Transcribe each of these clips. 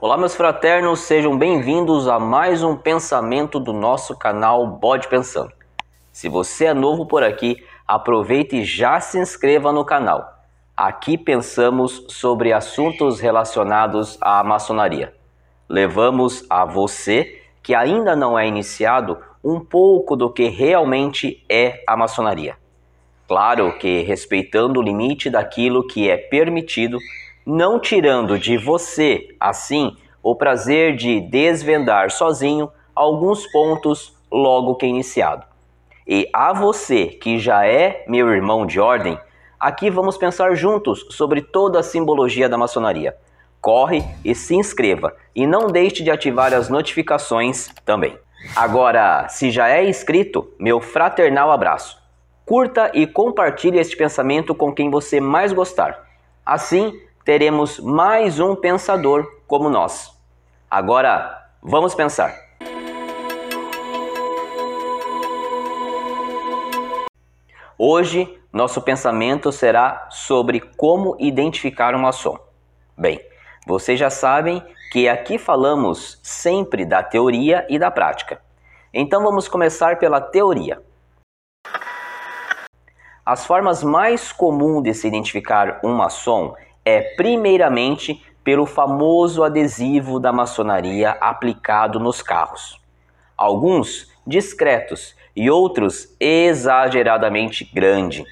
Olá, meus fraternos, sejam bem-vindos a mais um pensamento do nosso canal Bode Pensando. Se você é novo por aqui, aproveite e já se inscreva no canal. Aqui pensamos sobre assuntos relacionados à maçonaria. Levamos a você, que ainda não é iniciado, um pouco do que realmente é a maçonaria. Claro que respeitando o limite daquilo que é permitido não tirando de você, assim, o prazer de desvendar sozinho alguns pontos logo que iniciado. E a você que já é meu irmão de ordem, aqui vamos pensar juntos sobre toda a simbologia da maçonaria. Corre e se inscreva e não deixe de ativar as notificações também. Agora, se já é inscrito, meu fraternal abraço. Curta e compartilhe este pensamento com quem você mais gostar. Assim, teremos mais um pensador como nós. Agora, vamos pensar. Hoje, nosso pensamento será sobre como identificar um maçom. Bem, vocês já sabem que aqui falamos sempre da teoria e da prática. Então vamos começar pela teoria. As formas mais comuns de se identificar um maçom é primeiramente pelo famoso adesivo da maçonaria aplicado nos carros. Alguns discretos e outros exageradamente grande.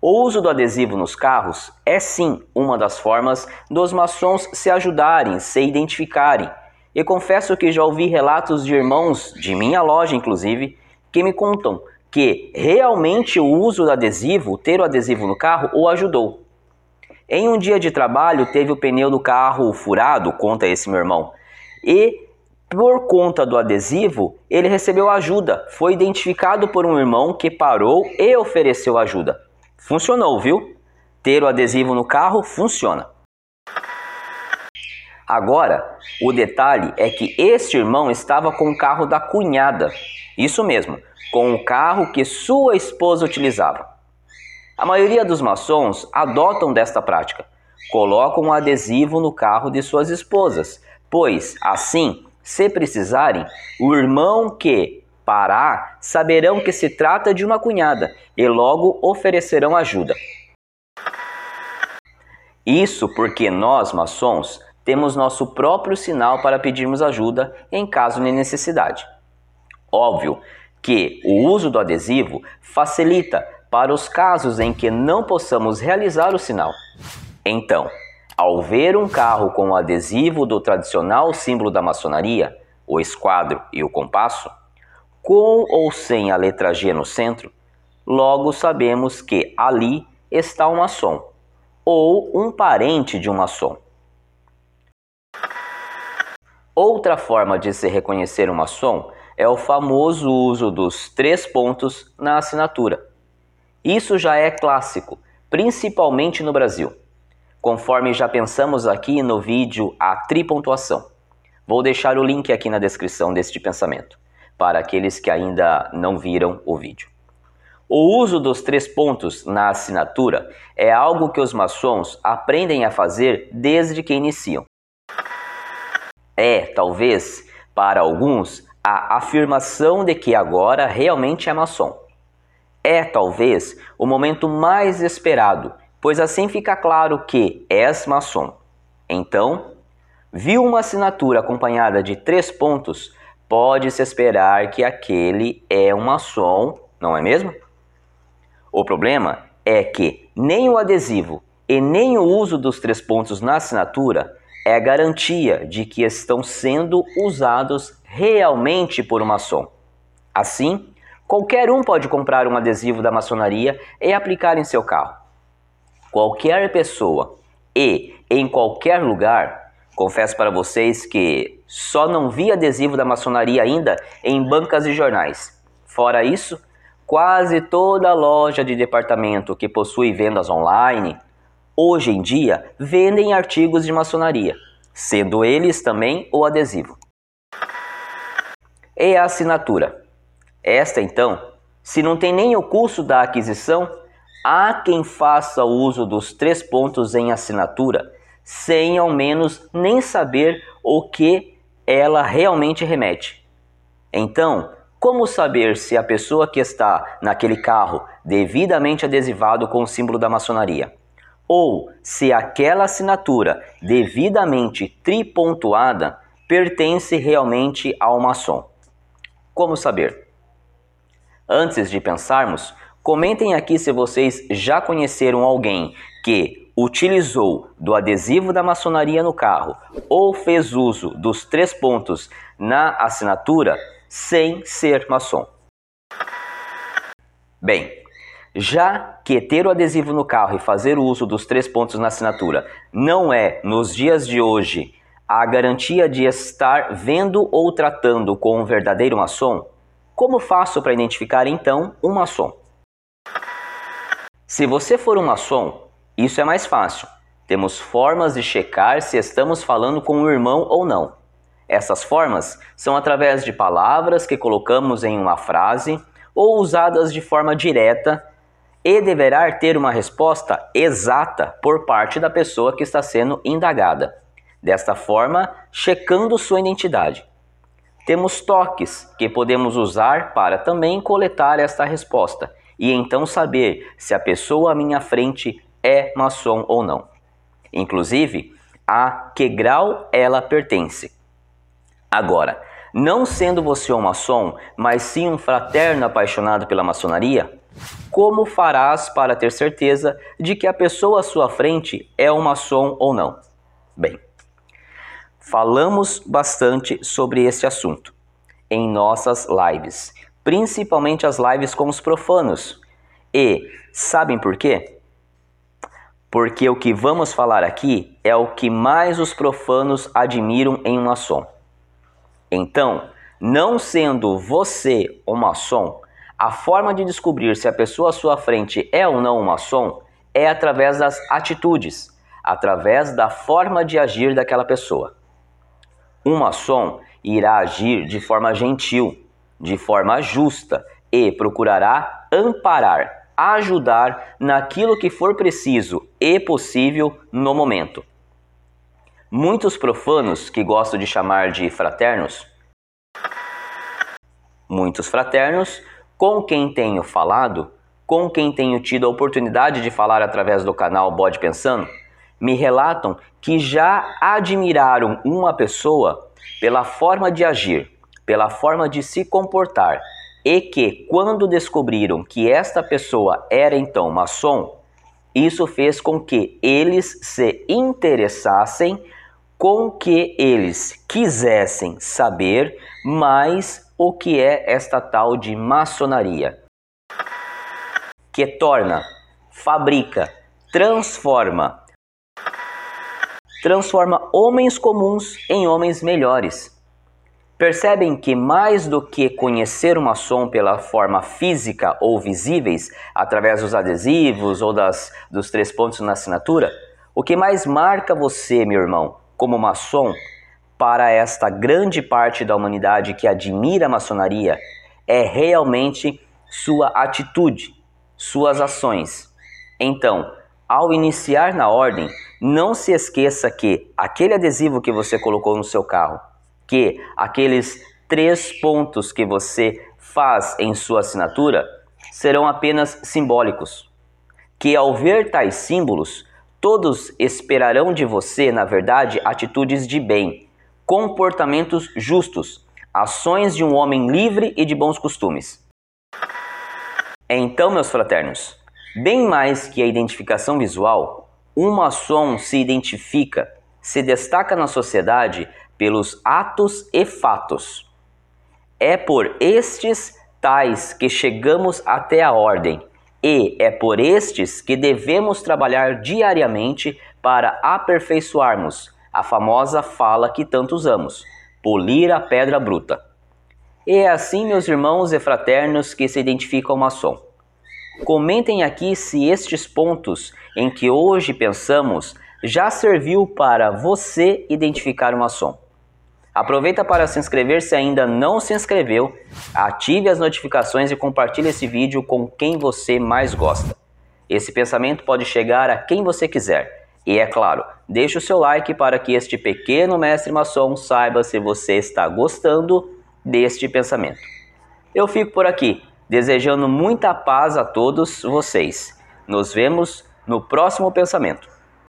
O uso do adesivo nos carros é sim uma das formas dos maçons se ajudarem, se identificarem. E confesso que já ouvi relatos de irmãos, de minha loja inclusive, que me contam que realmente o uso do adesivo, ter o adesivo no carro, o ajudou. Em um dia de trabalho, teve o pneu do carro furado, conta esse meu irmão. E por conta do adesivo, ele recebeu ajuda. Foi identificado por um irmão que parou e ofereceu ajuda. Funcionou, viu? Ter o adesivo no carro funciona. Agora, o detalhe é que este irmão estava com o carro da cunhada. Isso mesmo, com o carro que sua esposa utilizava. A maioria dos maçons adotam desta prática. Colocam um adesivo no carro de suas esposas, pois, assim, se precisarem, o irmão que parar saberão que se trata de uma cunhada e logo oferecerão ajuda. Isso porque nós, maçons, temos nosso próprio sinal para pedirmos ajuda em caso de necessidade. Óbvio que o uso do adesivo facilita para os casos em que não possamos realizar o sinal. Então, ao ver um carro com o adesivo do tradicional símbolo da maçonaria, o esquadro e o compasso, com ou sem a letra G no centro, logo sabemos que ali está um maçom ou um parente de um maçom. Outra forma de se reconhecer um maçom é o famoso uso dos três pontos na assinatura. Isso já é clássico, principalmente no Brasil. Conforme já pensamos aqui no vídeo a tripontuação. Vou deixar o link aqui na descrição deste pensamento, para aqueles que ainda não viram o vídeo. O uso dos três pontos na assinatura é algo que os maçons aprendem a fazer desde que iniciam. É, talvez, para alguns, a afirmação de que agora realmente é maçom é talvez o momento mais esperado, pois assim fica claro que és maçom. Então, viu uma assinatura acompanhada de três pontos, pode-se esperar que aquele é um maçom, não é mesmo? O problema é que nem o adesivo e nem o uso dos três pontos na assinatura é garantia de que estão sendo usados realmente por um maçom. Assim, Qualquer um pode comprar um adesivo da maçonaria e aplicar em seu carro. Qualquer pessoa e em qualquer lugar, confesso para vocês que só não vi adesivo da maçonaria ainda em bancas de jornais. Fora isso, quase toda loja de departamento que possui vendas online, hoje em dia vendem artigos de maçonaria, sendo eles também o adesivo. E a assinatura? Esta, então, se não tem nem o custo da aquisição, há quem faça uso dos três pontos em assinatura sem ao menos nem saber o que ela realmente remete. Então, como saber se a pessoa que está naquele carro devidamente adesivado com o símbolo da maçonaria? Ou se aquela assinatura devidamente tripontuada pertence realmente ao maçom? Como saber? Antes de pensarmos, comentem aqui se vocês já conheceram alguém que utilizou do adesivo da maçonaria no carro ou fez uso dos três pontos na assinatura sem ser maçom. Bem, já que ter o adesivo no carro e fazer uso dos três pontos na assinatura não é, nos dias de hoje, a garantia de estar vendo ou tratando com um verdadeiro maçom, como faço para identificar então um maçom? Se você for um maçom, isso é mais fácil. Temos formas de checar se estamos falando com um irmão ou não. Essas formas são através de palavras que colocamos em uma frase ou usadas de forma direta e deverá ter uma resposta exata por parte da pessoa que está sendo indagada. Desta forma, checando sua identidade. Temos toques que podemos usar para também coletar esta resposta e então saber se a pessoa à minha frente é maçom ou não. Inclusive, a que grau ela pertence. Agora, não sendo você um maçom, mas sim um fraterno apaixonado pela maçonaria, como farás para ter certeza de que a pessoa à sua frente é um maçom ou não? Bem, falamos bastante sobre este assunto em nossas lives, principalmente as lives com os profanos. E sabem por quê? Porque o que vamos falar aqui é o que mais os profanos admiram em um maçom. Então, não sendo você um maçom, a forma de descobrir se a pessoa à sua frente é ou não um maçom é através das atitudes, através da forma de agir daquela pessoa. Um maçom irá agir de forma gentil, de forma justa e procurará amparar, ajudar naquilo que for preciso e possível no momento. Muitos profanos, que gosto de chamar de fraternos, muitos fraternos, com quem tenho falado, com quem tenho tido a oportunidade de falar através do canal Bode Pensando, me relatam que já admiraram uma pessoa pela forma de agir, pela forma de se comportar, e que, quando descobriram que esta pessoa era então maçom, isso fez com que eles se interessassem com que eles quisessem saber mais o que é esta tal de maçonaria, que torna, fabrica, transforma, transforma homens comuns em homens melhores. Percebem que mais do que conhecer o maçom pela forma física ou visíveis, através dos adesivos ou das, dos três pontos na assinatura, o que mais marca você, meu irmão, como maçom para esta grande parte da humanidade que admira a maçonaria é realmente sua atitude, suas ações. Então, ao iniciar na ordem, não se esqueça que aquele adesivo que você colocou no seu carro, que aqueles três pontos que você faz em sua assinatura serão apenas simbólicos. Que ao ver tais símbolos, Todos esperarão de você, na verdade, atitudes de bem, comportamentos justos, ações de um homem livre e de bons costumes. Então, meus fraternos, bem mais que a identificação visual, um maçom se identifica, se destaca na sociedade pelos atos e fatos. É por estes tais que chegamos até a ordem e é por estes que devemos trabalhar diariamente para aperfeiçoarmos a famosa fala que tanto usamos: polir a pedra bruta. E é assim, meus irmãos e fraternos que se identificam maçom. Comentem aqui se estes pontos em que hoje pensamos já serviu para você identificar uma som. Aproveita para se inscrever se ainda não se inscreveu, ative as notificações e compartilhe esse vídeo com quem você mais gosta. Esse pensamento pode chegar a quem você quiser. E é claro, deixe o seu like para que este pequeno mestre maçom saiba se você está gostando deste pensamento. Eu fico por aqui. Desejando muita paz a todos vocês. Nos vemos no próximo pensamento.